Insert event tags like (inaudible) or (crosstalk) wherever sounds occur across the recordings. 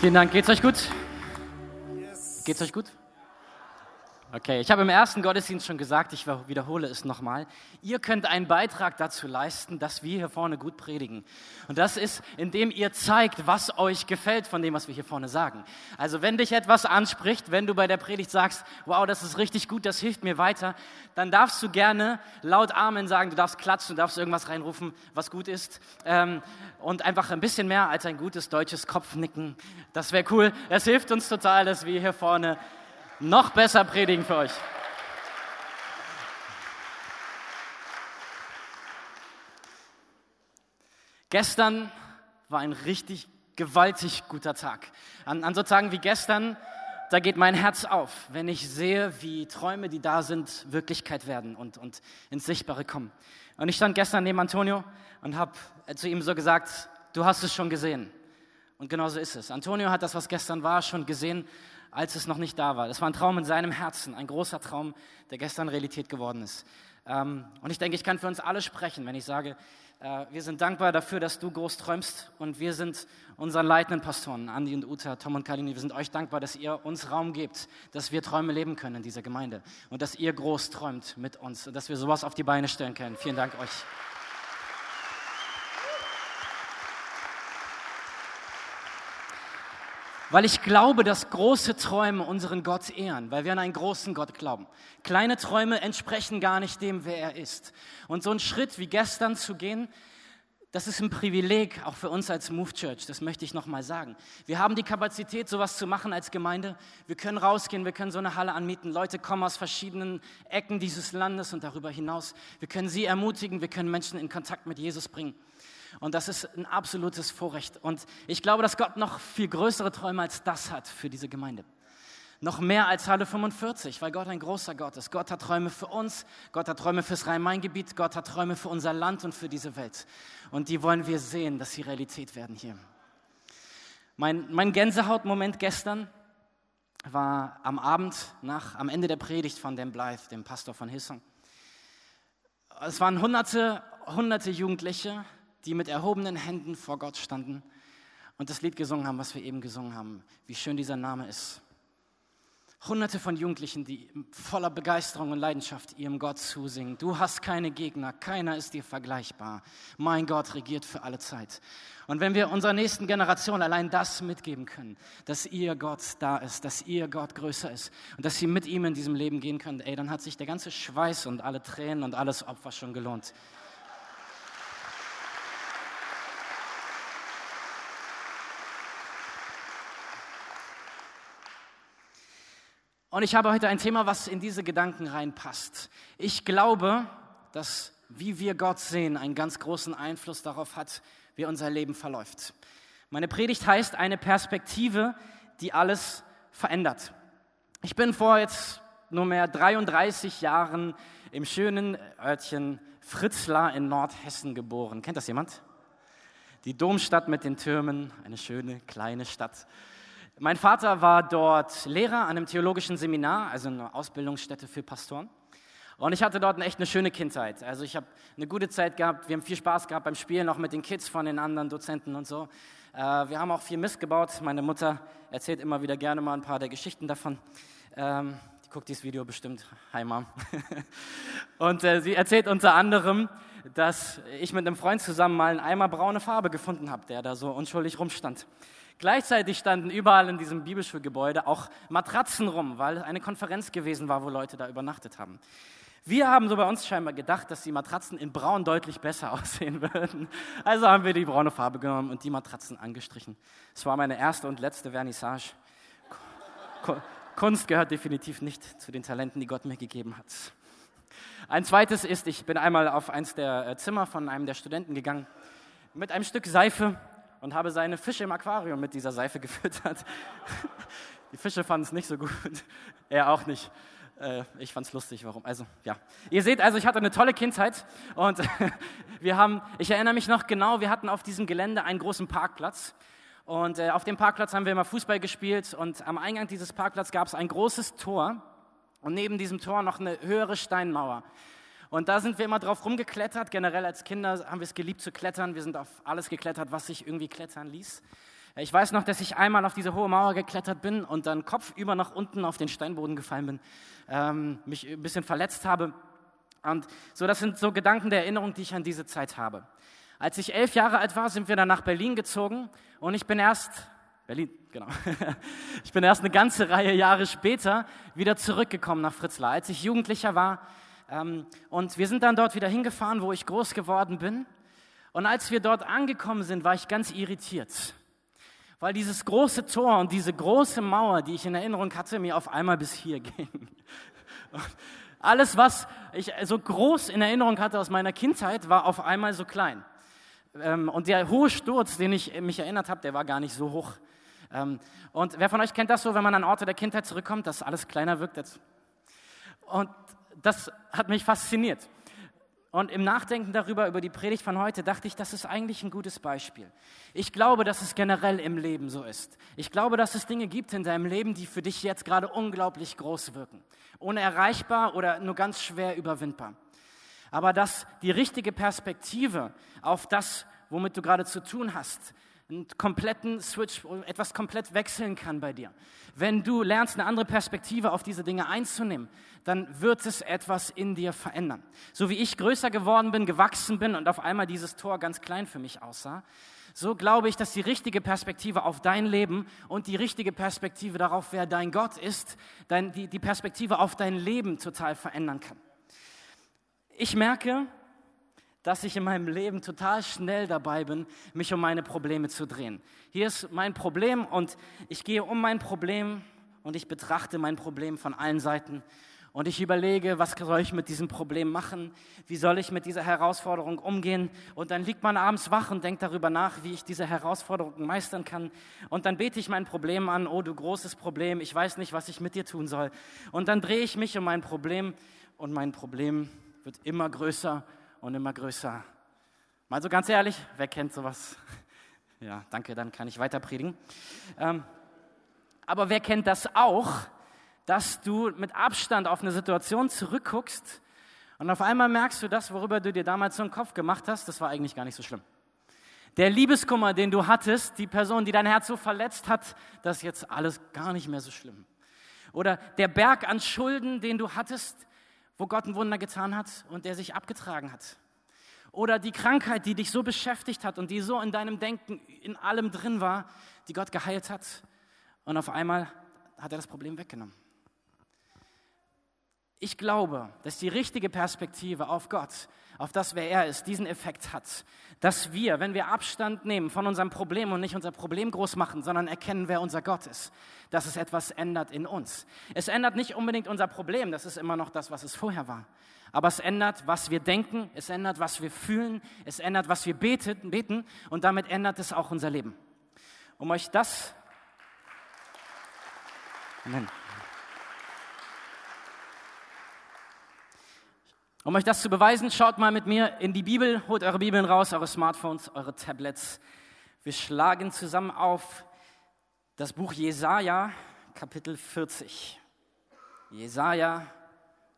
Vielen Dank. Geht's euch gut? Geht's euch gut? Okay, ich habe im ersten Gottesdienst schon gesagt, ich wiederhole es nochmal. Ihr könnt einen Beitrag dazu leisten, dass wir hier vorne gut predigen. Und das ist, indem ihr zeigt, was euch gefällt von dem, was wir hier vorne sagen. Also wenn dich etwas anspricht, wenn du bei der Predigt sagst, wow, das ist richtig gut, das hilft mir weiter, dann darfst du gerne laut Amen sagen, du darfst klatschen, du darfst irgendwas reinrufen, was gut ist. Ähm, und einfach ein bisschen mehr als ein gutes deutsches Kopfnicken. Das wäre cool. Es hilft uns total, dass wir hier vorne noch besser predigen für euch. Gestern war ein richtig gewaltig guter Tag. An, an so Tagen wie gestern, da geht mein Herz auf, wenn ich sehe, wie Träume, die da sind, Wirklichkeit werden und, und ins Sichtbare kommen. Und ich stand gestern neben Antonio und habe zu ihm so gesagt, du hast es schon gesehen. Und genau so ist es. Antonio hat das, was gestern war, schon gesehen als es noch nicht da war. Das war ein Traum in seinem Herzen, ein großer Traum, der gestern Realität geworden ist. Ähm, und ich denke, ich kann für uns alle sprechen, wenn ich sage, äh, wir sind dankbar dafür, dass du groß träumst und wir sind unseren leitenden Pastoren, Andi und Uta, Tom und Kalini, wir sind euch dankbar, dass ihr uns Raum gebt, dass wir Träume leben können in dieser Gemeinde und dass ihr groß träumt mit uns und dass wir sowas auf die Beine stellen können. Vielen Dank euch. Weil ich glaube, dass große Träume unseren Gott ehren, weil wir an einen großen Gott glauben. Kleine Träume entsprechen gar nicht dem, wer er ist. Und so ein Schritt wie gestern zu gehen, das ist ein Privileg, auch für uns als Move Church, das möchte ich nochmal sagen. Wir haben die Kapazität, sowas zu machen als Gemeinde. Wir können rausgehen, wir können so eine Halle anmieten. Leute kommen aus verschiedenen Ecken dieses Landes und darüber hinaus. Wir können sie ermutigen, wir können Menschen in Kontakt mit Jesus bringen. Und das ist ein absolutes Vorrecht. Und ich glaube, dass Gott noch viel größere Träume als das hat für diese Gemeinde. Noch mehr als Halle 45, weil Gott ein großer Gott ist. Gott hat Träume für uns, Gott hat Träume fürs Rhein-Main-Gebiet, Gott hat Träume für unser Land und für diese Welt. Und die wollen wir sehen, dass sie Realität werden hier. Mein, mein Gänsehautmoment gestern war am Abend, nach, am Ende der Predigt von Dan Blythe, dem Pastor von Hissong. Es waren hunderte, hunderte Jugendliche, die mit erhobenen Händen vor Gott standen und das Lied gesungen haben, was wir eben gesungen haben. Wie schön dieser Name ist. Hunderte von Jugendlichen, die voller Begeisterung und Leidenschaft ihrem Gott zusingen. Du hast keine Gegner, keiner ist dir vergleichbar. Mein Gott regiert für alle Zeit. Und wenn wir unserer nächsten Generation allein das mitgeben können, dass ihr Gott da ist, dass ihr Gott größer ist und dass sie mit ihm in diesem Leben gehen können, ey, dann hat sich der ganze Schweiß und alle Tränen und alles Opfer schon gelohnt. Und ich habe heute ein Thema, was in diese Gedanken reinpasst. Ich glaube, dass wie wir Gott sehen, einen ganz großen Einfluss darauf hat, wie unser Leben verläuft. Meine Predigt heißt eine Perspektive, die alles verändert. Ich bin vor jetzt nur mehr 33 Jahren im schönen Örtchen Fritzlar in Nordhessen geboren. Kennt das jemand? Die Domstadt mit den Türmen, eine schöne kleine Stadt. Mein Vater war dort Lehrer an einem theologischen Seminar, also eine Ausbildungsstätte für Pastoren. Und ich hatte dort echt eine schöne Kindheit. Also ich habe eine gute Zeit gehabt, wir haben viel Spaß gehabt beim Spielen, auch mit den Kids von den anderen Dozenten und so. Äh, wir haben auch viel Mist gebaut. Meine Mutter erzählt immer wieder gerne mal ein paar der Geschichten davon. Ähm, die guckt dieses Video bestimmt. Hi Mom. (laughs) und äh, sie erzählt unter anderem, dass ich mit einem Freund zusammen mal einen Eimer braune Farbe gefunden habe, der da so unschuldig rumstand. Gleichzeitig standen überall in diesem Bibelschulgebäude auch Matratzen rum, weil es eine Konferenz gewesen war, wo Leute da übernachtet haben. Wir haben so bei uns scheinbar gedacht, dass die Matratzen in braun deutlich besser (laughs) aussehen würden. Also haben wir die braune Farbe genommen und die Matratzen angestrichen. Es war meine erste und letzte Vernissage. Kunst gehört definitiv nicht zu den Talenten, die Gott mir gegeben hat. Ein zweites ist, ich bin einmal auf eins der äh, Zimmer von einem der Studenten gegangen mit einem Stück Seife und habe seine Fische im Aquarium mit dieser Seife (laughs) gefüttert. Die Fische fanden es nicht so gut, (laughs) er auch nicht. Äh, ich fand es lustig, warum. Also, ja. Ihr seht also, ich hatte eine tolle Kindheit und (laughs) wir haben, ich erinnere mich noch genau, wir hatten auf diesem Gelände einen großen Parkplatz und äh, auf dem Parkplatz haben wir immer Fußball gespielt und am Eingang dieses Parkplatzes gab es ein großes Tor und neben diesem Tor noch eine höhere Steinmauer. Und da sind wir immer drauf rumgeklettert. Generell als Kinder haben wir es geliebt zu klettern. Wir sind auf alles geklettert, was sich irgendwie klettern ließ. Ich weiß noch, dass ich einmal auf diese hohe Mauer geklettert bin und dann kopfüber nach unten auf den Steinboden gefallen bin, ähm, mich ein bisschen verletzt habe. Und so, das sind so Gedanken der Erinnerung, die ich an diese Zeit habe. Als ich elf Jahre alt war, sind wir dann nach Berlin gezogen und ich bin erst, Berlin, genau, (laughs) ich bin erst eine ganze Reihe Jahre später wieder zurückgekommen nach Fritzlar, als ich Jugendlicher war. Ähm, und wir sind dann dort wieder hingefahren, wo ich groß geworden bin. Und als wir dort angekommen sind, war ich ganz irritiert, weil dieses große Tor und diese große Mauer, die ich in Erinnerung hatte, mir auf einmal bis hier (laughs) ging. Alles, was ich so groß in Erinnerung hatte aus meiner Kindheit, war auf einmal so klein. Ähm, und der hohe Sturz, den ich mich erinnert habe, der war gar nicht so hoch. Ähm, und wer von euch kennt das so, wenn man an Orte der Kindheit zurückkommt, dass alles kleiner wirkt? Und das hat mich fasziniert. Und im Nachdenken darüber, über die Predigt von heute, dachte ich, das ist eigentlich ein gutes Beispiel. Ich glaube, dass es generell im Leben so ist. Ich glaube, dass es Dinge gibt in deinem Leben, die für dich jetzt gerade unglaublich groß wirken. Unerreichbar oder nur ganz schwer überwindbar. Aber dass die richtige Perspektive auf das, womit du gerade zu tun hast, einen kompletten Switch, etwas komplett wechseln kann bei dir. Wenn du lernst, eine andere Perspektive auf diese Dinge einzunehmen, dann wird es etwas in dir verändern. So wie ich größer geworden bin, gewachsen bin und auf einmal dieses Tor ganz klein für mich aussah, so glaube ich, dass die richtige Perspektive auf dein Leben und die richtige Perspektive darauf, wer dein Gott ist, dein, die, die Perspektive auf dein Leben total verändern kann. Ich merke, dass ich in meinem Leben total schnell dabei bin, mich um meine Probleme zu drehen. Hier ist mein Problem und ich gehe um mein Problem und ich betrachte mein Problem von allen Seiten und ich überlege, was soll ich mit diesem Problem machen? Wie soll ich mit dieser Herausforderung umgehen? Und dann liegt man abends wach und denkt darüber nach, wie ich diese Herausforderung meistern kann. Und dann bete ich mein Problem an, oh du großes Problem, ich weiß nicht, was ich mit dir tun soll. Und dann drehe ich mich um mein Problem und mein Problem wird immer größer und immer größer. Mal so ganz ehrlich, wer kennt sowas? (laughs) Ja, danke, dann kann ich weiter predigen. Ähm, aber wer kennt das auch, dass du mit Abstand auf eine Situation zurückguckst und auf einmal merkst du, das, worüber du dir damals so einen Kopf gemacht hast, das war eigentlich gar nicht so schlimm. Der Liebeskummer, den du hattest, die Person, die dein Herz so verletzt hat, das ist jetzt alles gar nicht mehr so schlimm. Oder der Berg an Schulden, den du hattest, wo Gott ein Wunder getan hat und der sich abgetragen hat. Oder die Krankheit, die dich so beschäftigt hat und die so in deinem Denken in allem drin war, die Gott geheilt hat. Und auf einmal hat er das Problem weggenommen. Ich glaube, dass die richtige Perspektive auf Gott auf das, wer er ist, diesen Effekt hat. Dass wir, wenn wir Abstand nehmen von unserem Problem und nicht unser Problem groß machen, sondern erkennen, wer unser Gott ist, dass es etwas ändert in uns. Es ändert nicht unbedingt unser Problem, das ist immer noch das, was es vorher war. Aber es ändert, was wir denken, es ändert, was wir fühlen, es ändert, was wir beten, beten und damit ändert es auch unser Leben. Um euch das. Amen. Um euch das zu beweisen, schaut mal mit mir in die Bibel, holt eure Bibeln raus, eure Smartphones, eure Tablets. Wir schlagen zusammen auf das Buch Jesaja, Kapitel 40. Jesaja,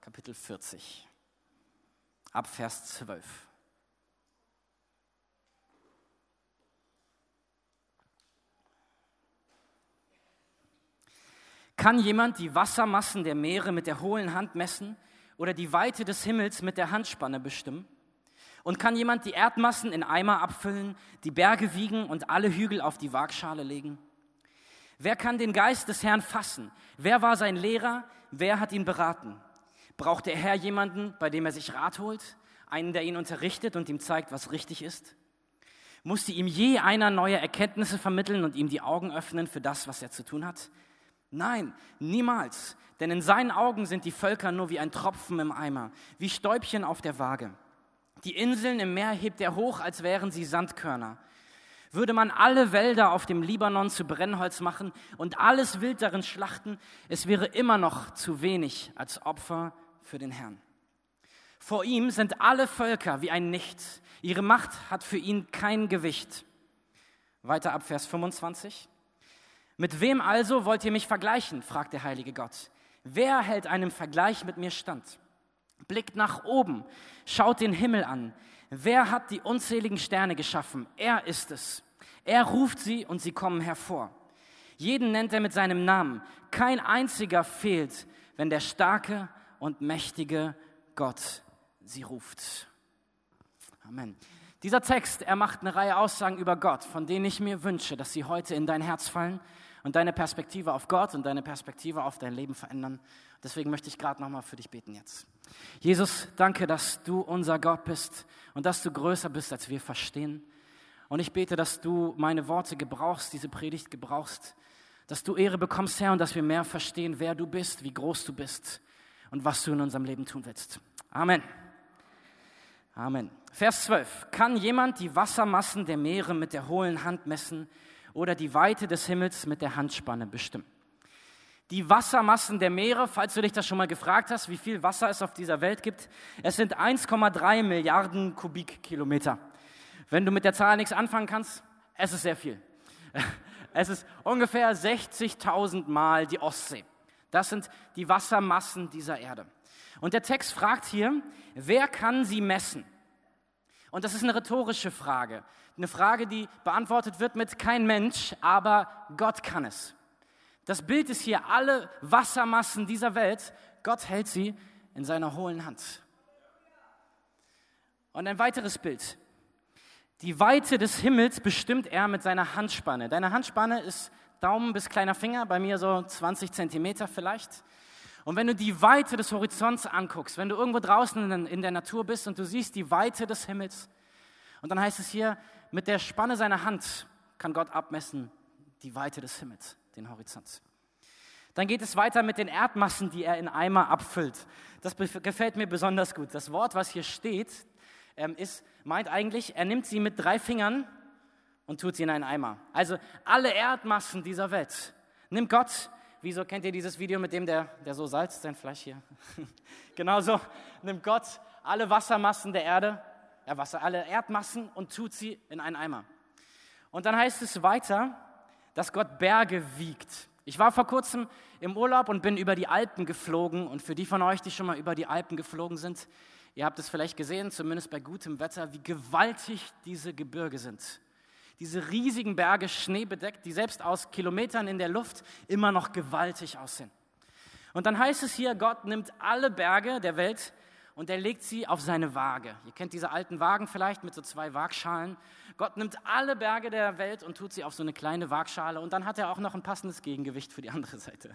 Kapitel 40, ab Vers 12. Kann jemand die Wassermassen der Meere mit der hohlen Hand messen? Oder die Weite des Himmels mit der Handspanne bestimmen? Und kann jemand die Erdmassen in Eimer abfüllen, die Berge wiegen und alle Hügel auf die Waagschale legen? Wer kann den Geist des Herrn fassen? Wer war sein Lehrer? Wer hat ihn beraten? Braucht der Herr jemanden, bei dem er sich Rat holt? Einen, der ihn unterrichtet und ihm zeigt, was richtig ist? Musste ihm je einer neue Erkenntnisse vermitteln und ihm die Augen öffnen für das, was er zu tun hat? Nein, niemals. Denn in seinen Augen sind die Völker nur wie ein Tropfen im Eimer, wie Stäubchen auf der Waage. Die Inseln im Meer hebt er hoch, als wären sie Sandkörner. Würde man alle Wälder auf dem Libanon zu Brennholz machen und alles Wild darin schlachten, es wäre immer noch zu wenig als Opfer für den Herrn. Vor ihm sind alle Völker wie ein Nichts. Ihre Macht hat für ihn kein Gewicht. Weiter ab Vers 25. Mit wem also wollt ihr mich vergleichen? fragt der heilige Gott. Wer hält einem Vergleich mit mir stand? Blickt nach oben, schaut den Himmel an. Wer hat die unzähligen Sterne geschaffen? Er ist es. Er ruft sie und sie kommen hervor. Jeden nennt er mit seinem Namen. Kein einziger fehlt, wenn der starke und mächtige Gott sie ruft. Amen. Dieser Text, er macht eine Reihe Aussagen über Gott, von denen ich mir wünsche, dass sie heute in dein Herz fallen und deine Perspektive auf Gott und deine Perspektive auf dein Leben verändern. Deswegen möchte ich gerade nochmal für dich beten jetzt. Jesus, danke, dass du unser Gott bist und dass du größer bist, als wir verstehen. Und ich bete, dass du meine Worte gebrauchst, diese Predigt gebrauchst, dass du Ehre bekommst, Herr, und dass wir mehr verstehen, wer du bist, wie groß du bist und was du in unserem Leben tun willst. Amen. Amen. Vers 12. Kann jemand die Wassermassen der Meere mit der hohlen Hand messen oder die Weite des Himmels mit der Handspanne bestimmen? Die Wassermassen der Meere, falls du dich das schon mal gefragt hast, wie viel Wasser es auf dieser Welt gibt, es sind 1,3 Milliarden Kubikkilometer. Wenn du mit der Zahl nichts anfangen kannst, es ist sehr viel. (laughs) Es ist ungefähr 60.000 Mal die Ostsee. Das sind die Wassermassen dieser Erde. Und der Text fragt hier, wer kann sie messen? Und das ist eine rhetorische Frage. Eine Frage, die beantwortet wird mit kein Mensch, aber Gott kann es. Das Bild ist hier alle Wassermassen dieser Welt. Gott hält sie in seiner hohlen Hand. Und ein weiteres Bild. Die Weite des Himmels bestimmt er mit seiner Handspanne. Deine Handspanne ist Daumen bis kleiner Finger, bei mir so 20 Zentimeter vielleicht. Und wenn du die Weite des Horizonts anguckst, wenn du irgendwo draußen in der Natur bist und du siehst die Weite des Himmels, und dann heißt es hier, mit der Spanne seiner Hand kann Gott abmessen die Weite des Himmels, den Horizont. Dann geht es weiter mit den Erdmassen, die er in Eimer abfüllt. Das gefällt mir besonders gut. Das Wort, was hier steht, ähm, ist, meint eigentlich, er nimmt sie mit drei Fingern und tut sie in einen Eimer. Also alle Erdmassen dieser Welt nimmt Gott Wieso kennt ihr dieses Video mit dem, der, der so salzt sein Fleisch hier? (laughs) Genauso nimmt Gott alle Wassermassen der Erde, äh Wasser, alle Erdmassen und tut sie in einen Eimer. Und dann heißt es weiter, dass Gott Berge wiegt. Ich war vor kurzem im Urlaub und bin über die Alpen geflogen. Und für die von euch, die schon mal über die Alpen geflogen sind, ihr habt es vielleicht gesehen, zumindest bei gutem Wetter, wie gewaltig diese Gebirge sind diese riesigen Berge schneebedeckt, die selbst aus Kilometern in der Luft immer noch gewaltig aussehen. Und dann heißt es hier, Gott nimmt alle Berge der Welt und er legt sie auf seine Waage. Ihr kennt diese alten Wagen vielleicht mit so zwei Waagschalen. Gott nimmt alle Berge der Welt und tut sie auf so eine kleine Waagschale und dann hat er auch noch ein passendes Gegengewicht für die andere Seite.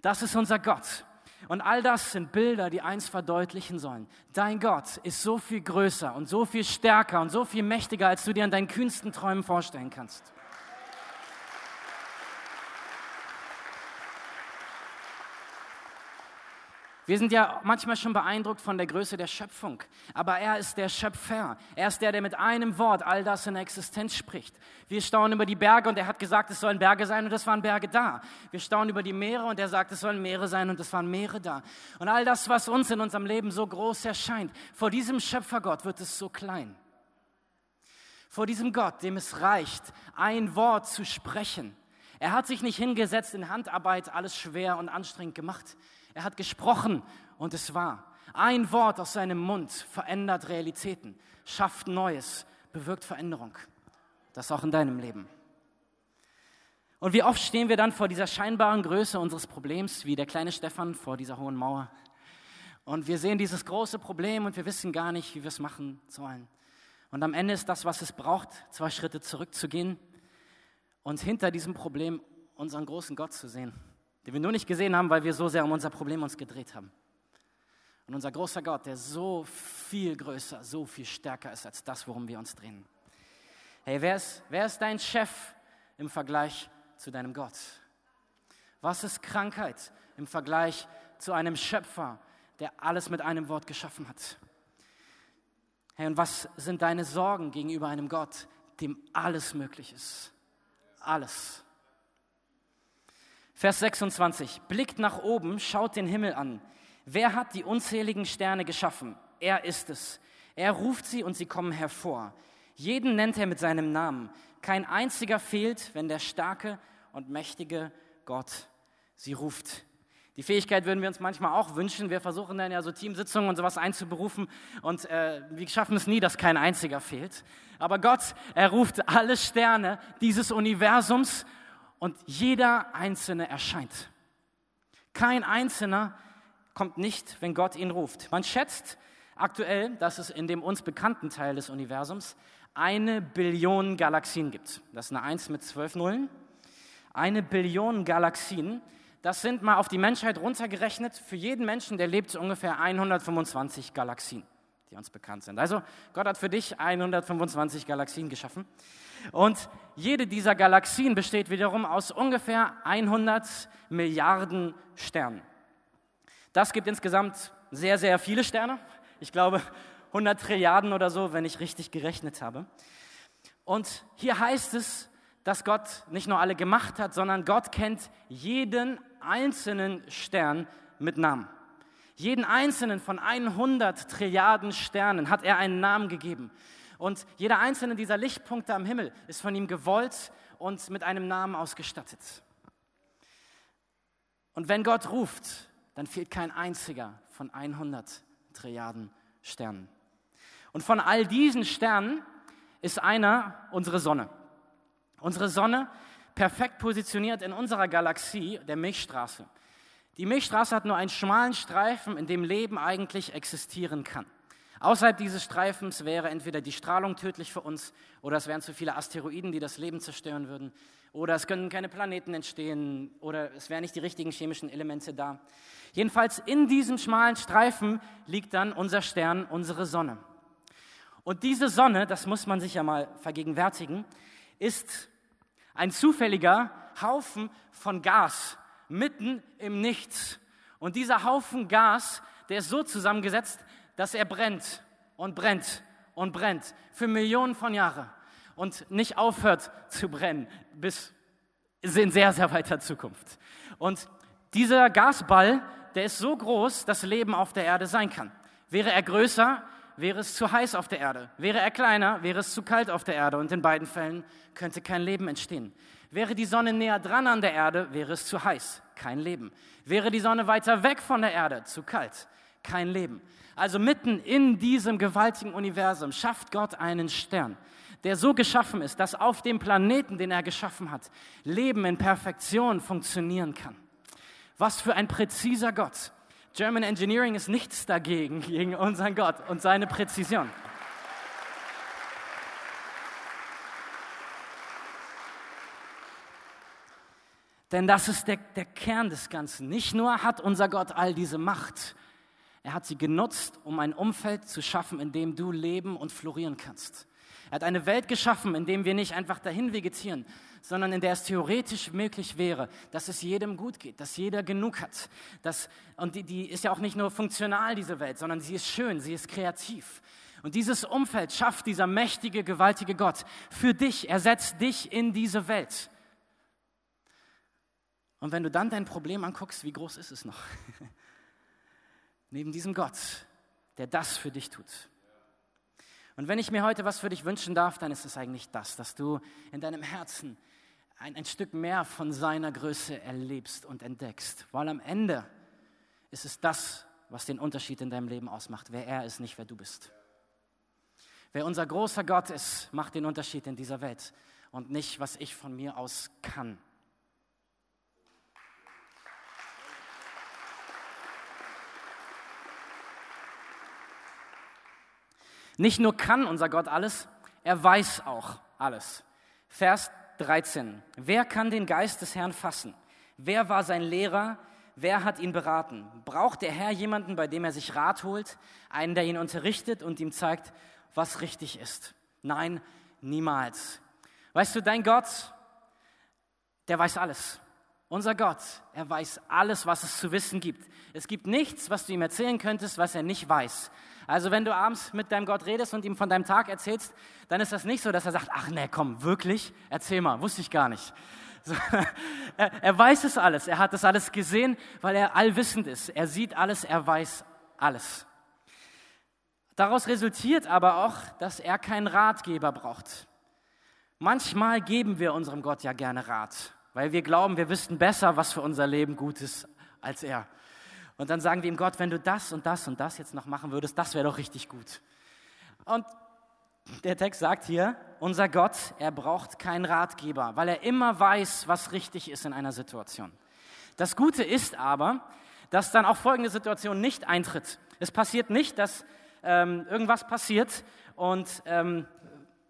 Das ist unser Gott. Und all das sind Bilder, die eins verdeutlichen sollen. Dein Gott ist so viel größer und so viel stärker und so viel mächtiger, als du dir an deinen kühnsten Träumen vorstellen kannst. Wir sind ja manchmal schon beeindruckt von der Größe der Schöpfung, aber er ist der Schöpfer. Er ist der, der mit einem Wort all das in Existenz spricht. Wir staunen über die Berge und er hat gesagt, es sollen Berge sein und es waren Berge da. Wir staunen über die Meere und er sagt, es sollen Meere sein und es waren Meere da. Und all das, was uns in unserem Leben so groß erscheint, vor diesem Schöpfergott wird es so klein. Vor diesem Gott, dem es reicht, ein Wort zu sprechen. Er hat sich nicht hingesetzt in Handarbeit, alles schwer und anstrengend gemacht. Er hat gesprochen und es war. Ein Wort aus seinem Mund verändert Realitäten, schafft Neues, bewirkt Veränderung. Das auch in deinem Leben. Und wie oft stehen wir dann vor dieser scheinbaren Größe unseres Problems, wie der kleine Stefan vor dieser hohen Mauer. Und wir sehen dieses große Problem und wir wissen gar nicht, wie wir es machen sollen. Und am Ende ist das, was es braucht, zwei Schritte zurückzugehen und hinter diesem Problem unseren großen Gott zu sehen den wir nur nicht gesehen haben, weil wir so sehr um unser Problem uns gedreht haben. Und unser großer Gott, der so viel größer, so viel stärker ist als das, worum wir uns drehen. Hey, wer ist, wer ist dein Chef im Vergleich zu deinem Gott? Was ist Krankheit im Vergleich zu einem Schöpfer, der alles mit einem Wort geschaffen hat? Hey, und was sind deine Sorgen gegenüber einem Gott, dem alles möglich ist? Alles. Vers 26. Blickt nach oben, schaut den Himmel an. Wer hat die unzähligen Sterne geschaffen? Er ist es. Er ruft sie und sie kommen hervor. Jeden nennt er mit seinem Namen. Kein einziger fehlt, wenn der starke und mächtige Gott sie ruft. Die Fähigkeit würden wir uns manchmal auch wünschen. Wir versuchen dann ja so Teamsitzungen und sowas einzuberufen und äh, wir schaffen es nie, dass kein einziger fehlt. Aber Gott, er ruft alle Sterne dieses Universums und jeder einzelne erscheint. Kein einzelner kommt nicht, wenn Gott ihn ruft. Man schätzt aktuell, dass es in dem uns bekannten Teil des Universums eine Billion Galaxien gibt. Das ist eine Eins mit zwölf Nullen. Eine Billion Galaxien. Das sind mal auf die Menschheit runtergerechnet. Für jeden Menschen, der lebt, ungefähr 125 Galaxien, die uns bekannt sind. Also Gott hat für dich 125 Galaxien geschaffen. Und jede dieser Galaxien besteht wiederum aus ungefähr 100 Milliarden Sternen. Das gibt insgesamt sehr, sehr viele Sterne. Ich glaube 100 Trilliarden oder so, wenn ich richtig gerechnet habe. Und hier heißt es, dass Gott nicht nur alle gemacht hat, sondern Gott kennt jeden einzelnen Stern mit Namen. Jeden einzelnen von 100 Trilliarden Sternen hat er einen Namen gegeben. Und jeder einzelne dieser Lichtpunkte am Himmel ist von ihm gewollt und mit einem Namen ausgestattet. Und wenn Gott ruft, dann fehlt kein einziger von 100 Trilliarden Sternen. Und von all diesen Sternen ist einer unsere Sonne. Unsere Sonne perfekt positioniert in unserer Galaxie, der Milchstraße. Die Milchstraße hat nur einen schmalen Streifen, in dem Leben eigentlich existieren kann. Außerhalb dieses Streifens wäre entweder die Strahlung tödlich für uns oder es wären zu viele Asteroiden, die das Leben zerstören würden oder es können keine Planeten entstehen oder es wären nicht die richtigen chemischen Elemente da. Jedenfalls in diesem schmalen Streifen liegt dann unser Stern, unsere Sonne. Und diese Sonne, das muss man sich ja mal vergegenwärtigen, ist ein zufälliger Haufen von Gas mitten im Nichts. Und dieser Haufen Gas, der ist so zusammengesetzt, dass er brennt und brennt und brennt für Millionen von Jahren und nicht aufhört zu brennen bis in sehr, sehr weiter Zukunft. Und dieser Gasball, der ist so groß, dass Leben auf der Erde sein kann. Wäre er größer, wäre es zu heiß auf der Erde. Wäre er kleiner, wäre es zu kalt auf der Erde. Und in beiden Fällen könnte kein Leben entstehen. Wäre die Sonne näher dran an der Erde, wäre es zu heiß, kein Leben. Wäre die Sonne weiter weg von der Erde, zu kalt, kein Leben. Also mitten in diesem gewaltigen Universum schafft Gott einen Stern, der so geschaffen ist, dass auf dem Planeten, den er geschaffen hat, Leben in Perfektion funktionieren kann. Was für ein präziser Gott. German Engineering ist nichts dagegen, gegen unseren Gott und seine Präzision. Denn das ist der, der Kern des Ganzen. Nicht nur hat unser Gott all diese Macht, er hat sie genutzt, um ein Umfeld zu schaffen, in dem du leben und florieren kannst. Er hat eine Welt geschaffen, in der wir nicht einfach dahin vegetieren, sondern in der es theoretisch möglich wäre, dass es jedem gut geht, dass jeder genug hat. Dass, und die, die ist ja auch nicht nur funktional, diese Welt, sondern sie ist schön, sie ist kreativ. Und dieses Umfeld schafft dieser mächtige, gewaltige Gott für dich. Er setzt dich in diese Welt. Und wenn du dann dein Problem anguckst, wie groß ist es noch? (laughs) Neben diesem Gott, der das für dich tut. Und wenn ich mir heute was für dich wünschen darf, dann ist es eigentlich das, dass du in deinem Herzen ein, ein Stück mehr von seiner Größe erlebst und entdeckst. Weil am Ende ist es das, was den Unterschied in deinem Leben ausmacht. Wer er ist, nicht wer du bist. Wer unser großer Gott ist, macht den Unterschied in dieser Welt und nicht, was ich von mir aus kann. Nicht nur kann unser Gott alles, er weiß auch alles. Vers 13. Wer kann den Geist des Herrn fassen? Wer war sein Lehrer? Wer hat ihn beraten? Braucht der Herr jemanden, bei dem er sich Rat holt, einen, der ihn unterrichtet und ihm zeigt, was richtig ist? Nein, niemals. Weißt du, dein Gott, der weiß alles. Unser Gott, er weiß alles, was es zu wissen gibt. Es gibt nichts, was du ihm erzählen könntest, was er nicht weiß. Also wenn du abends mit deinem Gott redest und ihm von deinem Tag erzählst, dann ist das nicht so, dass er sagt, ach nee, komm, wirklich? Erzähl mal, wusste ich gar nicht. (laughs) So, er, er weiß es alles, er hat es alles gesehen, weil er allwissend ist. Er sieht alles, er weiß alles. Daraus resultiert aber auch, dass er keinen Ratgeber braucht. Manchmal geben wir unserem Gott ja gerne Rat, weil wir glauben, wir wüssten besser, was für unser Leben gut ist als er. Und dann sagen wir ihm, Gott, wenn du das und das und das jetzt noch machen würdest, das wäre doch richtig gut. Und der Text sagt hier, unser Gott, er braucht keinen Ratgeber, weil er immer weiß, was richtig ist in einer Situation. Das Gute ist aber, dass dann auch folgende Situation nicht eintritt. Es passiert nicht, dass ähm, irgendwas passiert und ähm,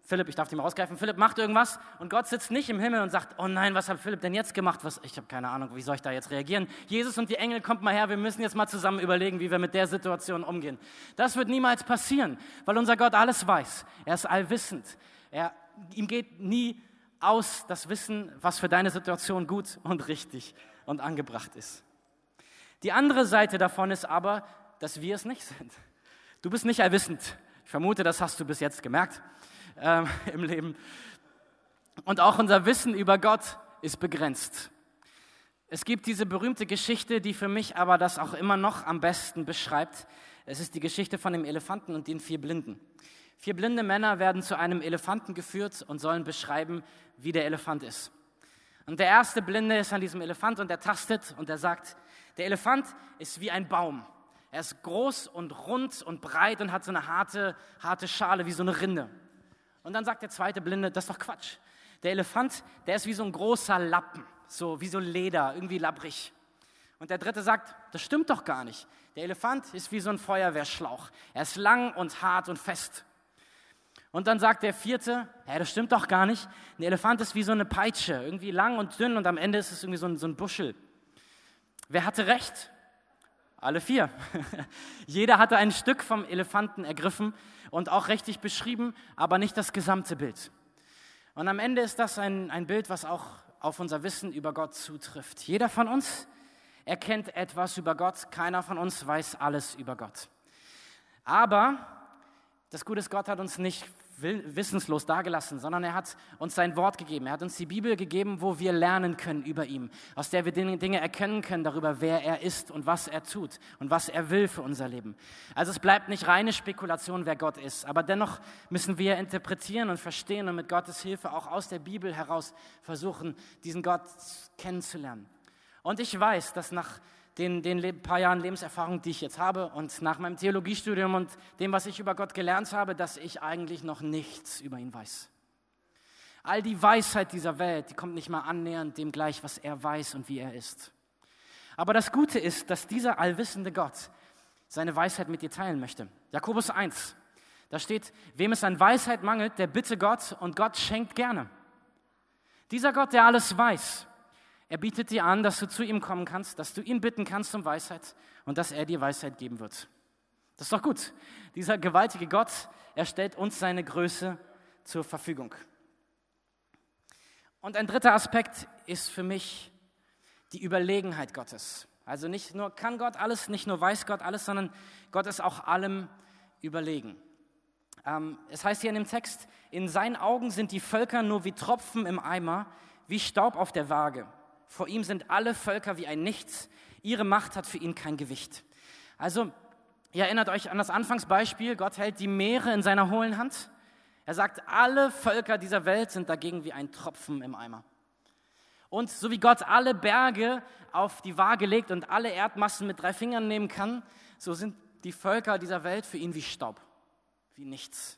Philipp, ich darf dich mal rausgreifen, Philipp macht irgendwas und Gott sitzt nicht im Himmel und sagt, oh nein, was hat Philipp denn jetzt gemacht? Was, ich habe keine Ahnung, wie soll ich da jetzt reagieren? Jesus und die Engel, kommt mal her, wir müssen jetzt mal zusammen überlegen, wie wir mit der Situation umgehen. Das wird niemals passieren, weil unser Gott alles weiß. Er ist allwissend. Er, ihm geht nie aus das Wissen, was für deine Situation gut und richtig und angebracht ist. Die andere Seite davon ist aber, dass wir es nicht sind. Du bist nicht allwissend. Ich vermute, das hast du bis jetzt gemerkt ähm, (laughs) im Leben. Und auch unser Wissen über Gott ist begrenzt. Es gibt diese berühmte Geschichte, die für mich aber das auch immer noch am besten beschreibt. Es ist die Geschichte von dem Elefanten und den vier Blinden. Vier blinde Männer werden zu einem Elefanten geführt und sollen beschreiben, wie der Elefant ist. Und der erste Blinde ist an diesem Elefant und er tastet und er sagt, der Elefant ist wie ein Baum. Er ist groß und rund und breit und hat so eine harte, harte Schale wie so eine Rinde. Und dann sagt der zweite Blinde, das ist doch Quatsch. Der Elefant, der ist wie so ein großer Lappen, so wie so Leder, irgendwie labbrig. Und der dritte sagt, das stimmt doch gar nicht. Der Elefant ist wie so ein Feuerwehrschlauch. Er ist lang und hart und fest. Und dann sagt der vierte, ja, das stimmt doch gar nicht. Ein Elefant ist wie so eine Peitsche, irgendwie lang und dünn und am Ende ist es irgendwie so ein, so ein Buschel. Wer hatte recht? Alle vier. (laughs) Jeder hatte ein Stück vom Elefanten ergriffen und auch richtig beschrieben, aber nicht das gesamte Bild. Und am Ende ist das ein, ein Bild, was auch auf unser Wissen über Gott zutrifft. Jeder von uns erkennt etwas über Gott, keiner von uns weiß alles über Gott. Aber das Gute ist, Gott hat uns nicht wissenslos dagelassen, sondern er hat uns sein Wort gegeben. Er hat uns die Bibel gegeben, wo wir lernen können über ihn, aus der wir Dinge erkennen können darüber, wer er ist und was er tut und was er will für unser Leben. Also es bleibt nicht reine Spekulation, wer Gott ist, aber dennoch müssen wir interpretieren und verstehen und mit Gottes Hilfe auch aus der Bibel heraus versuchen, diesen Gott kennenzulernen. Und ich weiß, dass nach den, den paar Jahren Lebenserfahrung, die ich jetzt habe und nach meinem Theologiestudium und dem, was ich über Gott gelernt habe, dass ich eigentlich noch nichts über ihn weiß. All die Weisheit dieser Welt, die kommt nicht mal annähernd dem gleich, was er weiß und wie er ist. Aber das Gute ist, dass dieser allwissende Gott seine Weisheit mit dir teilen möchte. Jakobus 1, da steht, wem es an Weisheit mangelt, der bitte Gott und Gott schenkt gerne. Dieser Gott, der alles weiß, er bietet dir an, dass du zu ihm kommen kannst, dass du ihn bitten kannst um Weisheit und dass er dir Weisheit geben wird. Das ist doch gut. Dieser gewaltige Gott, er stellt uns seine Größe zur Verfügung. Und ein dritter Aspekt ist für mich die Überlegenheit Gottes. Also nicht nur kann Gott alles, nicht nur weiß Gott alles, sondern Gott ist auch allem überlegen. Ähm, es heißt hier in dem Text, in seinen Augen sind die Völker nur wie Tropfen im Eimer, wie Staub auf der Waage. Vor ihm sind alle Völker wie ein Nichts. Ihre Macht hat für ihn kein Gewicht. Also, ihr erinnert euch an das Anfangsbeispiel. Gott hält die Meere in seiner hohlen Hand. Er sagt, alle Völker dieser Welt sind dagegen wie ein Tropfen im Eimer. Und so wie Gott alle Berge auf die Waage legt und alle Erdmassen mit drei Fingern nehmen kann, so sind die Völker dieser Welt für ihn wie Staub, wie nichts.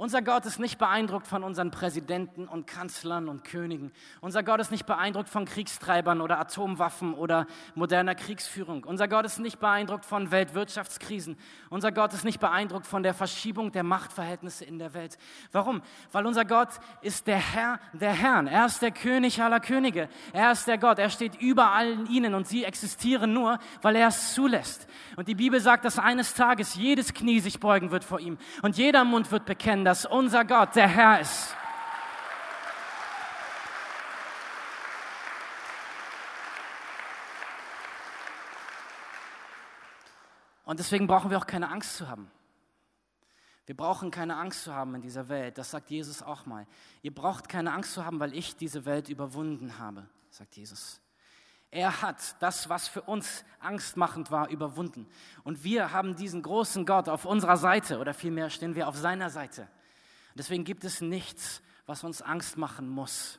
Unser Gott ist nicht beeindruckt von unseren Präsidenten und Kanzlern und Königen. Unser Gott ist nicht beeindruckt von Kriegstreibern oder Atomwaffen oder moderner Kriegsführung. Unser Gott ist nicht beeindruckt von Weltwirtschaftskrisen. Unser Gott ist nicht beeindruckt von der Verschiebung der Machtverhältnisse in der Welt. Warum? Weil unser Gott ist der Herr der Herren. Er ist der König aller Könige. Er ist der Gott. Er steht über allen ihnen und sie existieren nur, weil er es zulässt. Und die Bibel sagt, dass eines Tages jedes Knie sich beugen wird vor ihm und jeder Mund wird bekennen, dass unser Gott der Herr ist. Und deswegen brauchen wir auch keine Angst zu haben. Wir brauchen keine Angst zu haben in dieser Welt. Das sagt Jesus auch mal. Ihr braucht keine Angst zu haben, weil ich diese Welt überwunden habe, sagt Jesus. Er hat das, was für uns angstmachend war, überwunden. Und wir haben diesen großen Gott auf unserer Seite oder vielmehr stehen wir auf seiner Seite. Deswegen gibt es nichts, was uns Angst machen muss.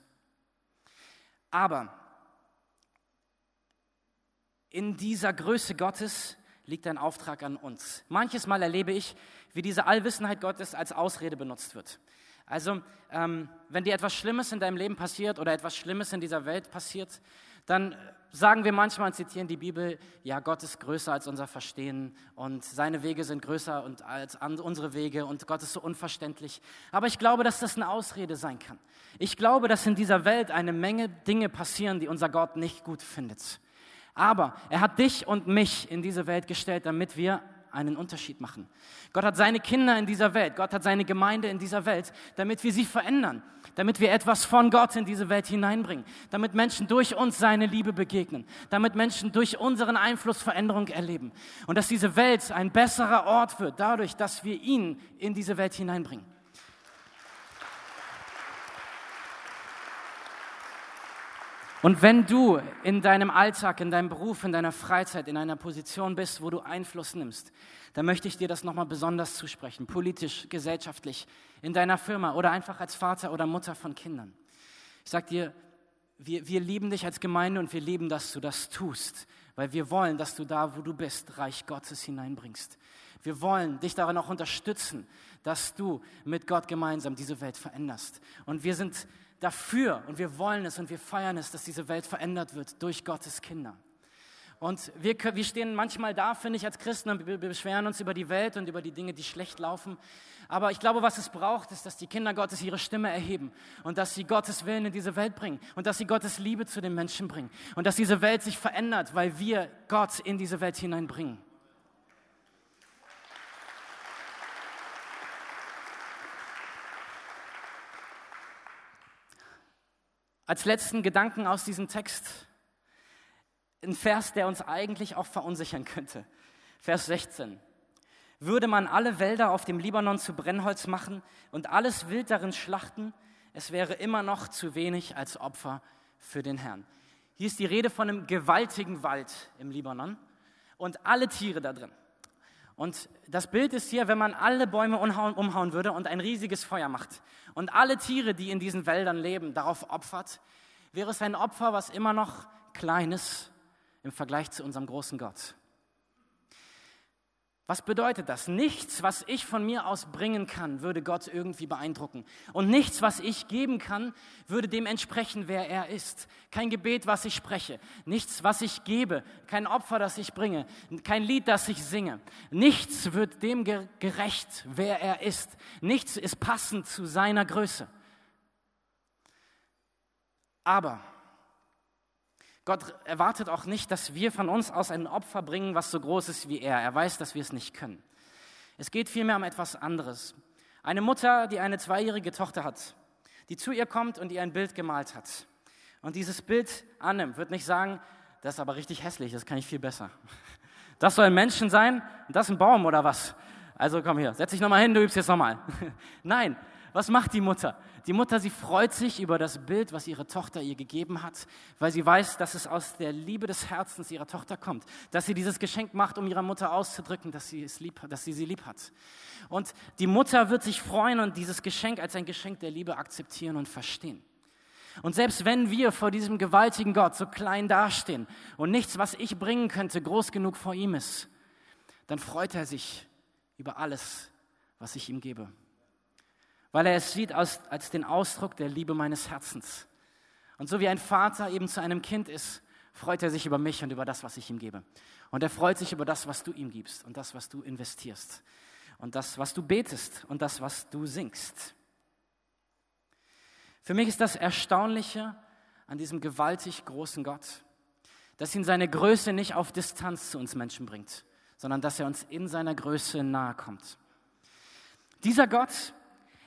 Aber in dieser Größe Gottes liegt ein Auftrag an uns. Manches Mal erlebe ich, wie diese Allwissenheit Gottes als Ausrede benutzt wird. Also, ähm, wenn dir etwas Schlimmes in deinem Leben passiert oder etwas Schlimmes in dieser Welt passiert, dann sagen wir manchmal und zitieren die Bibel, ja, Gott ist größer als unser Verstehen und seine Wege sind größer und als unsere Wege und Gott ist so unverständlich. Aber ich glaube, dass das eine Ausrede sein kann. Ich glaube, dass in dieser Welt eine Menge Dinge passieren, die unser Gott nicht gut findet. Aber er hat dich und mich in diese Welt gestellt, damit wir einen Unterschied machen. Gott hat seine Kinder in dieser Welt, Gott hat seine Gemeinde in dieser Welt, damit wir sie verändern, damit wir etwas von Gott in diese Welt hineinbringen, damit Menschen durch uns seine Liebe begegnen, damit Menschen durch unseren Einfluss Veränderung erleben und dass diese Welt ein besserer Ort wird, dadurch, dass wir ihn in diese Welt hineinbringen. Und wenn du in deinem Alltag, in deinem Beruf, in deiner Freizeit in einer Position bist, wo du Einfluss nimmst, dann möchte ich dir das nochmal besonders zusprechen, politisch, gesellschaftlich, in deiner Firma oder einfach als Vater oder Mutter von Kindern. Ich sage dir, wir, wir lieben dich als Gemeinde und wir lieben, dass du das tust, weil wir wollen, dass du da, wo du bist, Reich Gottes hineinbringst. Wir wollen dich darin auch unterstützen, dass du mit Gott gemeinsam diese Welt veränderst. Und wir sind dafür und wir wollen es und wir feiern es, dass diese Welt verändert wird durch Gottes Kinder. Und wir, wir stehen manchmal da, finde ich, als Christen und wir beschweren uns über die Welt und über die Dinge, die schlecht laufen. Aber ich glaube, was es braucht, ist, dass die Kinder Gottes ihre Stimme erheben und dass sie Gottes Willen in diese Welt bringen und dass sie Gottes Liebe zu den Menschen bringen und dass diese Welt sich verändert, weil wir Gott in diese Welt hineinbringen. Als letzten Gedanken aus diesem Text ein Vers, der uns eigentlich auch verunsichern könnte. Vers 16. Würde man alle Wälder auf dem Libanon zu Brennholz machen und alles Wild darin schlachten, es wäre immer noch zu wenig als Opfer für den Herrn. Hier ist die Rede von einem gewaltigen Wald im Libanon und alle Tiere da drin. Und das Bild ist hier, wenn man alle Bäume umhauen würde und ein riesiges Feuer macht und alle Tiere, die in diesen Wäldern leben, darauf opfert, wäre es ein Opfer, was immer noch klein ist im Vergleich zu unserem großen Gott. Was bedeutet das? Nichts, was ich von mir aus bringen kann, würde Gott irgendwie beeindrucken. Und nichts, was ich geben kann, würde dem entsprechen, wer er ist. Kein Gebet, was ich spreche. Nichts, was ich gebe. Kein Opfer, das ich bringe. Kein Lied, das ich singe. Nichts wird dem gerecht, wer er ist. Nichts ist passend zu seiner Größe. Aber Gott erwartet auch nicht, dass wir von uns aus ein Opfer bringen, was so groß ist wie er. Er weiß, dass wir es nicht können. Es geht vielmehr um etwas anderes. Eine Mutter, die eine zweijährige Tochter hat, die zu ihr kommt und ihr ein Bild gemalt hat. Und dieses Bild annimmt, wird nicht sagen, das ist aber richtig hässlich, das kann ich viel besser. Das soll ein Menschen sein und das ein Baum oder was? Also komm hier, setz dich nochmal hin, du übst jetzt nochmal. (laughs) Nein, was macht die Mutter? Die Mutter, sie freut sich über das Bild, was ihre Tochter ihr gegeben hat, weil sie weiß, dass es aus der Liebe des Herzens ihrer Tochter kommt, dass sie dieses Geschenk macht, um ihrer Mutter auszudrücken, dass sie, es lieb, dass sie sie lieb hat. Und die Mutter wird sich freuen und dieses Geschenk als ein Geschenk der Liebe akzeptieren und verstehen. Und selbst wenn wir vor diesem gewaltigen Gott so klein dastehen und nichts, was ich bringen könnte, groß genug vor ihm ist, dann freut er sich über alles, was ich ihm gebe weil er es sieht als, als den Ausdruck der Liebe meines Herzens. Und so wie ein Vater eben zu einem Kind ist, freut er sich über mich und über das, was ich ihm gebe. Und er freut sich über das, was du ihm gibst und das, was du investierst und das, was du betest und das, was du singst. Für mich ist das Erstaunliche an diesem gewaltig großen Gott, dass ihn seine Größe nicht auf Distanz zu uns Menschen bringt, sondern dass er uns in seiner Größe nahe kommt. Dieser Gott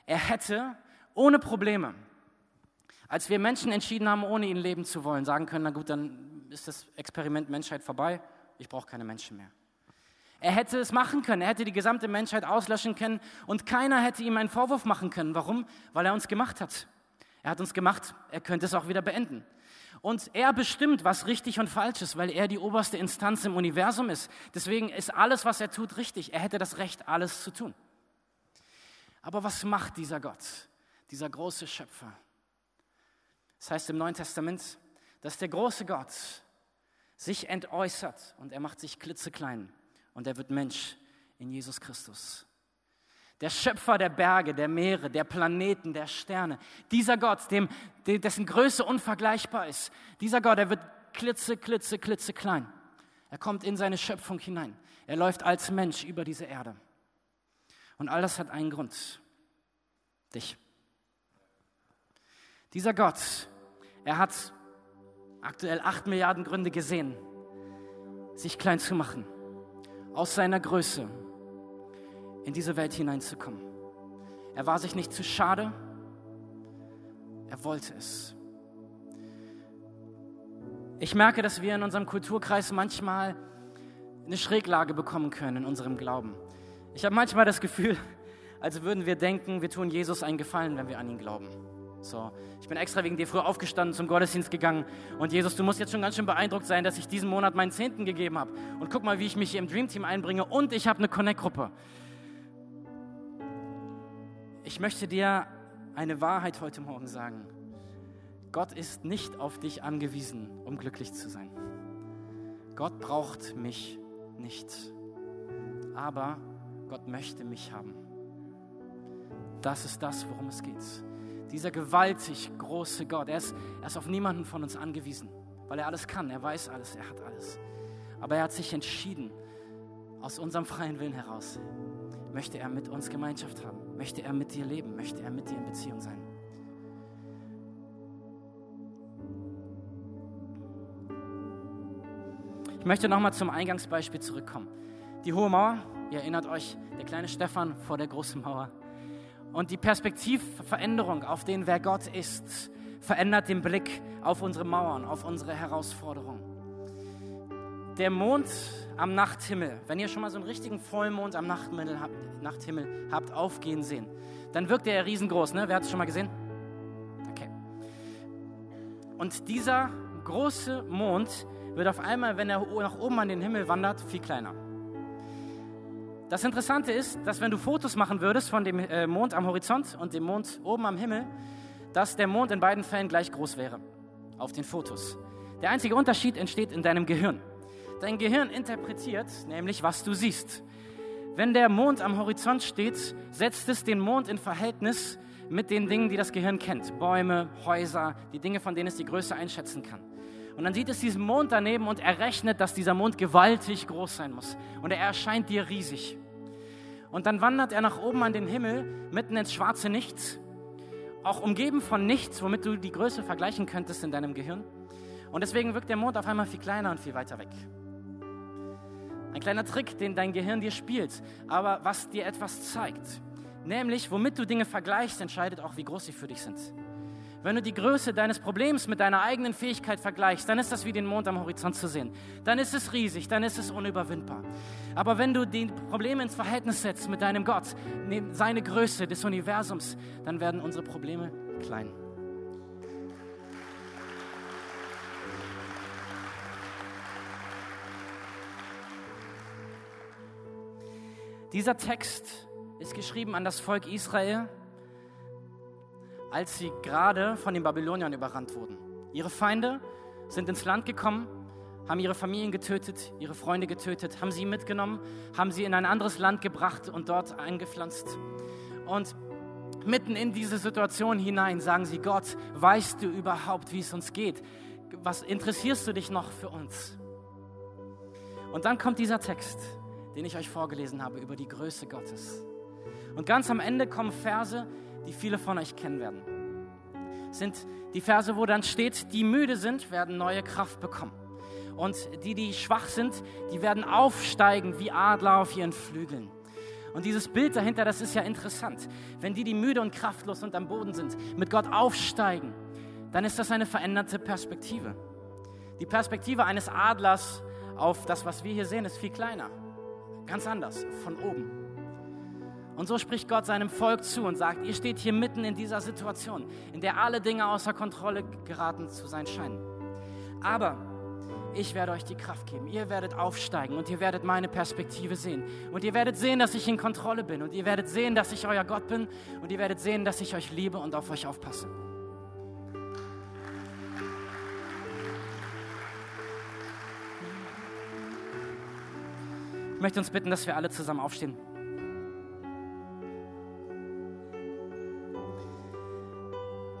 er hätte ohne Probleme, als wir Menschen entschieden haben, ohne ihn leben zu wollen, sagen können, na gut, dann ist das Experiment Menschheit vorbei, ich brauche keine Menschen mehr. Er hätte es machen können, er hätte die gesamte Menschheit auslöschen können und keiner hätte ihm einen Vorwurf machen können. Warum? Weil er uns gemacht hat. Er hat uns gemacht, er könnte es auch wieder beenden. Und er bestimmt, was richtig und falsch ist, weil er die oberste Instanz im Universum ist. Deswegen ist alles, was er tut, richtig. Er hätte das Recht, alles zu tun. Aber was macht dieser Gott, dieser große Schöpfer? Das heißt im Neuen Testament, dass der große Gott sich entäußert und er macht sich klitzeklein und er wird Mensch in Jesus Christus. Der Schöpfer der Berge, der Meere, der Planeten, der Sterne. Dieser Gott, dem, dessen Größe unvergleichbar ist. Dieser Gott, er wird klitze, klitze, klitze klein. Er kommt in seine Schöpfung hinein. Er läuft als Mensch über diese Erde. Und all das hat einen Grund. Dich. Dieser Gott, er hat aktuell acht Milliarden Gründe gesehen, sich klein zu machen, aus seiner Größe in diese Welt hineinzukommen. Er war sich nicht zu schade, er wollte es. Ich merke, dass wir in unserem Kulturkreis manchmal eine Schräglage bekommen können in unserem Glauben. Ich habe manchmal das Gefühl, als würden wir denken, wir tun Jesus einen Gefallen, wenn wir an ihn glauben. So, ich bin extra wegen dir früh aufgestanden, zum Gottesdienst gegangen. Und Jesus, du musst jetzt schon ganz schön beeindruckt sein, dass ich diesen Monat meinen Zehnten gegeben habe. Und guck mal, wie ich mich hier im Dream Team einbringe. Und ich habe eine Connect-Gruppe. Ich möchte dir eine Wahrheit heute Morgen sagen. Gott ist nicht auf dich angewiesen, um glücklich zu sein. Gott braucht mich nicht. Aber Gott möchte mich haben. Das ist das, worum es geht. Dieser gewaltig große Gott, er ist, er ist auf niemanden von uns angewiesen, weil er alles kann, er weiß alles, er hat alles. Aber er hat sich entschieden, aus unserem freien Willen heraus, möchte er mit uns Gemeinschaft haben, möchte er mit dir leben, möchte er mit dir in Beziehung sein. Ich möchte nochmal zum Eingangsbeispiel zurückkommen. Die Hohe Mauer, ihr erinnert euch, der kleine Stefan vor der großen Mauer. Und die Perspektivveränderung auf den, wer Gott ist, verändert den Blick auf unsere Mauern, auf unsere Herausforderungen. Der Mond am Nachthimmel, wenn ihr schon mal so einen richtigen Vollmond am Nachthimmel habt, aufgehen sehen, dann wirkt er riesengroß, ne? Wer hat es schon mal gesehen? Okay. Und dieser große Mond wird auf einmal, wenn er nach oben an den Himmel wandert, viel kleiner. Das Interessante ist, dass wenn du Fotos machen würdest von dem äh, Mond am Horizont und dem Mond oben am Himmel, dass der Mond in beiden Fällen gleich groß wäre auf den Fotos. Der einzige Unterschied entsteht in deinem Gehirn. Dein Gehirn interpretiert nämlich, was du siehst. Wenn der Mond am Horizont steht, setzt es den Mond in Verhältnis mit den Dingen, die das Gehirn kennt. Bäume, Häuser, die Dinge, von denen es die Größe einschätzen kann. Und dann sieht es diesen Mond daneben und er rechnet, dass dieser Mond gewaltig groß sein muss. Und er erscheint dir riesig. Und dann wandert er nach oben an den Himmel, mitten ins schwarze Nichts, auch umgeben von nichts, womit du die Größe vergleichen könntest in deinem Gehirn. Und deswegen wirkt der Mond auf einmal viel kleiner und viel weiter weg. Ein kleiner Trick, den dein Gehirn dir spielt, aber was dir etwas zeigt. Nämlich, womit du Dinge vergleichst, entscheidet auch, wie groß sie für dich sind. Wenn du die Größe deines Problems mit deiner eigenen Fähigkeit vergleichst, dann ist das wie den Mond am Horizont zu sehen. Dann ist es riesig, dann ist es unüberwindbar. Aber wenn du die Probleme ins Verhältnis setzt mit deinem Gott, seine Größe des Universums, dann werden unsere Probleme klein. Dieser Text ist geschrieben an das Volk Israel, als sie gerade von den Babyloniern überrannt wurden. Ihre Feinde sind ins Land gekommen, haben ihre Familien getötet, ihre Freunde getötet, haben sie mitgenommen, haben sie in ein anderes Land gebracht und dort eingepflanzt. Und mitten in diese Situation hinein sagen sie, Gott, weißt du überhaupt, wie es uns geht? Was interessierst du dich noch für uns? Und dann kommt dieser Text, den ich euch vorgelesen habe über die Größe Gottes. Und ganz am Ende kommen Verse, die viele von euch kennen werden. Sind die Verse, wo dann steht, die müde sind, werden neue Kraft bekommen. Und die, die schwach sind, die werden aufsteigen wie Adler auf ihren Flügeln. Und dieses Bild dahinter, das ist ja interessant. Wenn die, die müde und kraftlos und am Boden sind, mit Gott aufsteigen, dann ist das eine veränderte Perspektive. Die Perspektive eines Adlers auf das, was wir hier sehen, ist viel kleiner. Ganz anders, von oben. Und so spricht Gott seinem Volk zu und sagt, ihr steht hier mitten in dieser Situation, in der alle Dinge außer Kontrolle geraten zu sein scheinen. Aber ich werde euch die Kraft geben. Ihr werdet aufsteigen und ihr werdet meine Perspektive sehen. Und ihr werdet sehen, dass ich in Kontrolle bin. Und ihr werdet sehen, dass ich euer Gott bin. Und ihr werdet sehen, dass ich euch liebe und auf euch aufpasse. Ich möchte uns bitten, dass wir alle zusammen aufstehen.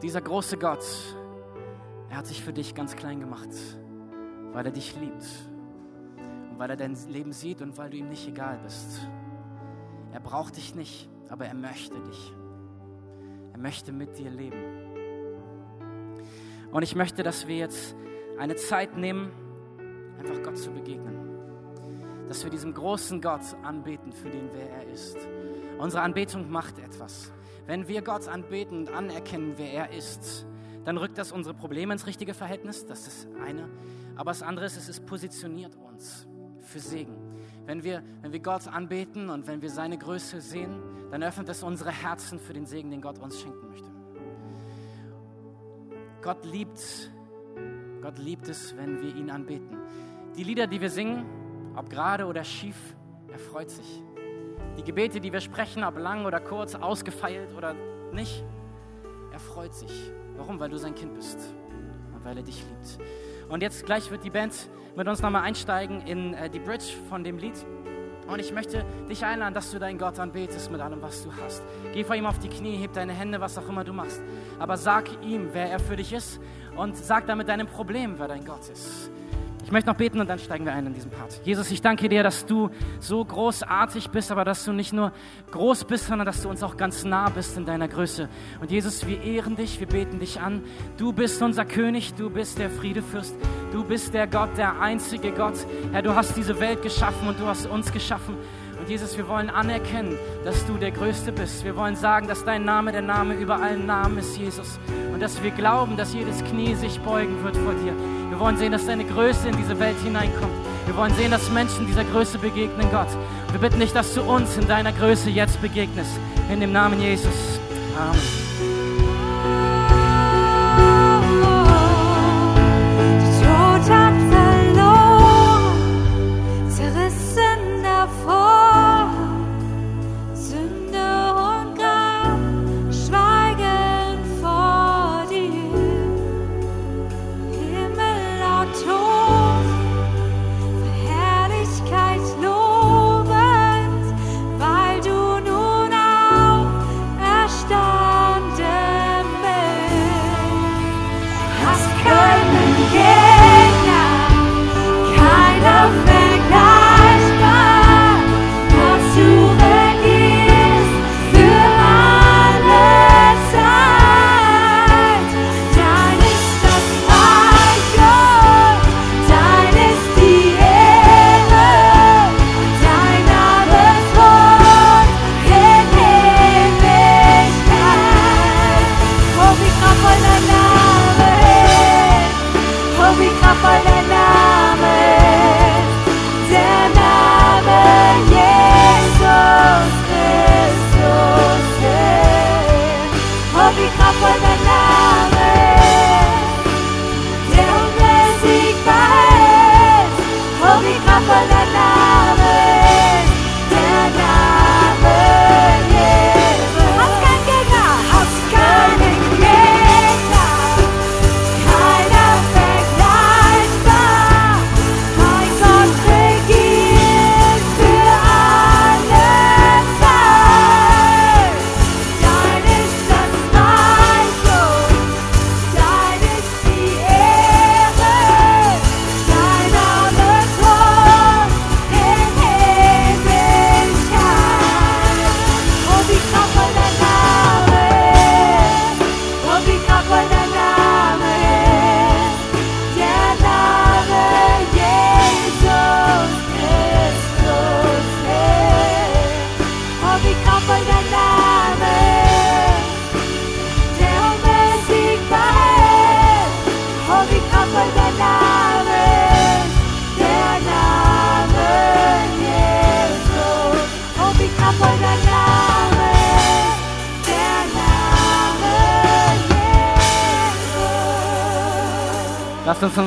Dieser große Gott, er hat sich für dich ganz klein gemacht, weil er dich liebt und weil er dein Leben sieht und weil du ihm nicht egal bist. Er braucht dich nicht, aber er möchte dich. Er möchte mit dir leben. Und ich möchte, dass wir jetzt eine Zeit nehmen, einfach Gott zu begegnen. Dass wir diesem großen Gott anbeten, für den wer er ist. Unsere Anbetung macht etwas. Wenn wir Gott anbeten und anerkennen, wer er ist, dann rückt das unsere Probleme ins richtige Verhältnis. Das ist eine. Aber das andere ist, es positioniert uns für Segen. Wenn wir, wenn wir Gott anbeten und wenn wir seine Größe sehen, dann öffnet es unsere Herzen für den Segen, den Gott uns schenken möchte. Gott liebt, Gott liebt es, wenn wir ihn anbeten. Die Lieder, die wir singen, ob gerade oder schief, er freut sich. Die Gebete, die wir sprechen, ob lang oder kurz, ausgefeilt oder nicht, er freut sich. Warum? Weil du sein Kind bist und weil er dich liebt. Und jetzt gleich wird die Band mit uns nochmal einsteigen in äh, die Bridge von dem Lied. Und ich möchte dich einladen, dass du deinen Gott anbetest mit allem, was du hast. Geh vor ihm auf die Knie, heb deine Hände, was auch immer du machst. Aber sag ihm, wer er für dich ist und sag damit deinem Problem, wer dein Gott ist. Ich möchte noch beten und dann steigen wir ein in diesen Part. Jesus, ich danke dir, dass du so großartig bist, aber dass du nicht nur groß bist, sondern dass du uns auch ganz nah bist in deiner Größe. Und Jesus, wir ehren dich, wir beten dich an. Du bist unser König, du bist der Friedefürst, du bist der Gott, der einzige Gott. Herr, du hast diese Welt geschaffen und du hast uns geschaffen. Und Jesus, wir wollen anerkennen, dass du der Größte bist. Wir wollen sagen, dass dein Name der Name über allen Namen ist, Jesus. Und dass wir glauben, dass jedes Knie sich beugen wird vor dir. Wir wollen sehen, dass deine Größe in diese Welt hineinkommt. Wir wollen sehen, dass Menschen dieser Größe begegnen, Gott. Wir bitten dich, dass du uns in deiner Größe jetzt begegnest. In dem Namen Jesus. Amen. Lasst uns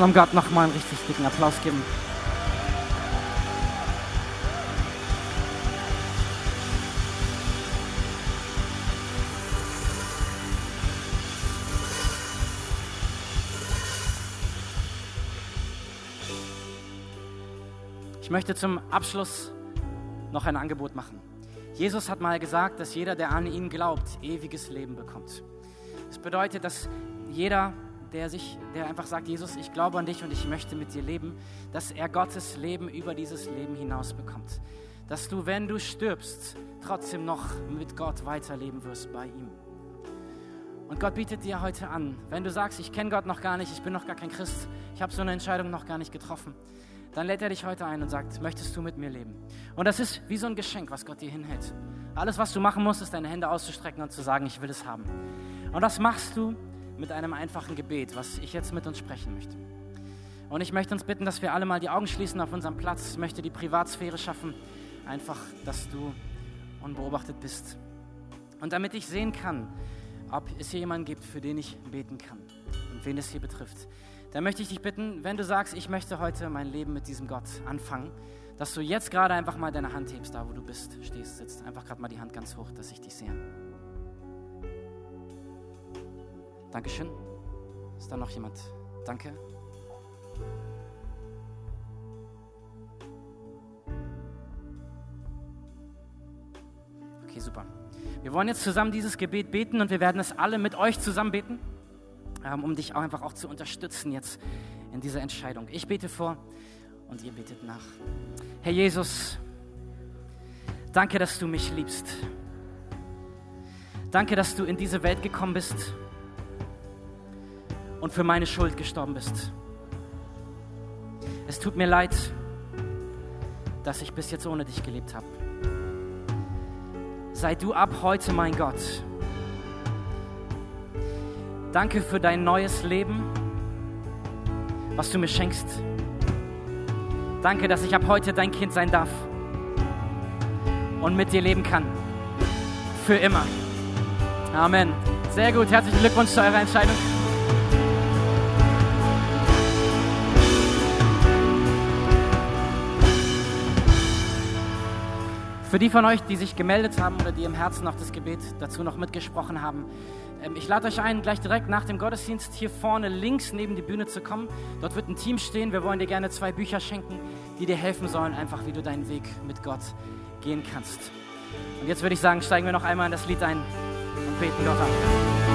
unserem Gott nochmal einen richtig dicken Applaus geben. Ich möchte zum Abschluss noch ein Angebot machen. Jesus hat mal gesagt, dass jeder, der an ihn glaubt, ewiges Leben bekommt. Das bedeutet, dass jeder, der sich, der einfach sagt, Jesus, ich glaube an dich und ich möchte mit dir leben, dass er Gottes Leben über dieses Leben hinaus bekommt. Dass du, wenn du stirbst, trotzdem noch mit Gott weiterleben wirst bei ihm. Und Gott bietet dir heute an, wenn du sagst, ich kenne Gott noch gar nicht, ich bin noch gar kein Christ, ich habe so eine Entscheidung noch gar nicht getroffen, dann lädt er dich heute ein und sagt, möchtest du mit mir leben? Und das ist wie so ein Geschenk, was Gott dir hinhält. Alles, was du machen musst, ist deine Hände auszustrecken und zu sagen, ich will es haben. Und das machst du mit einem einfachen Gebet, was ich jetzt mit uns sprechen möchte. Und ich möchte uns bitten, dass wir alle mal die Augen schließen auf unserem Platz. Ich möchte die Privatsphäre schaffen, einfach, dass du unbeobachtet bist. Und damit ich sehen kann, ob es hier jemanden gibt, für den ich beten kann und wen es hier betrifft, dann möchte ich dich bitten, wenn du sagst, ich möchte heute mein Leben mit diesem Gott anfangen, dass du jetzt gerade einfach mal deine Hand hebst, da wo du bist, stehst, sitzt. Einfach gerade mal die Hand ganz hoch, dass ich dich sehe. Dankeschön. Ist da noch jemand? Danke. Okay, super. Wir wollen jetzt zusammen dieses Gebet beten und wir werden es alle mit euch zusammen beten, ähm, um dich auch einfach auch zu unterstützen jetzt in dieser Entscheidung. Ich bete vor und ihr betet nach. Herr Jesus, danke, dass du mich liebst. Danke, dass du in diese Welt gekommen bist und für meine Schuld gestorben bist. Es tut mir leid, dass ich bis jetzt ohne dich gelebt habe sei du ab heute mein Gott. Danke für dein neues Leben, was du mir schenkst. Danke, dass ich ab heute dein Kind sein darf und mit dir leben kann. Für immer. Amen. Sehr gut. Herzlichen Glückwunsch zu eurer Entscheidung. Für die von euch, die sich gemeldet haben oder die im Herzen noch das Gebet dazu noch mitgesprochen haben, ähm, ich lade euch ein, gleich direkt nach dem Gottesdienst hier vorne links neben die Bühne zu kommen. Dort wird ein Team stehen. Wir wollen dir gerne zwei Bücher schenken, die dir helfen sollen, einfach wie du deinen Weg mit Gott gehen kannst. Und jetzt würde ich sagen, steigen wir noch einmal in das Lied ein und beten Gott an.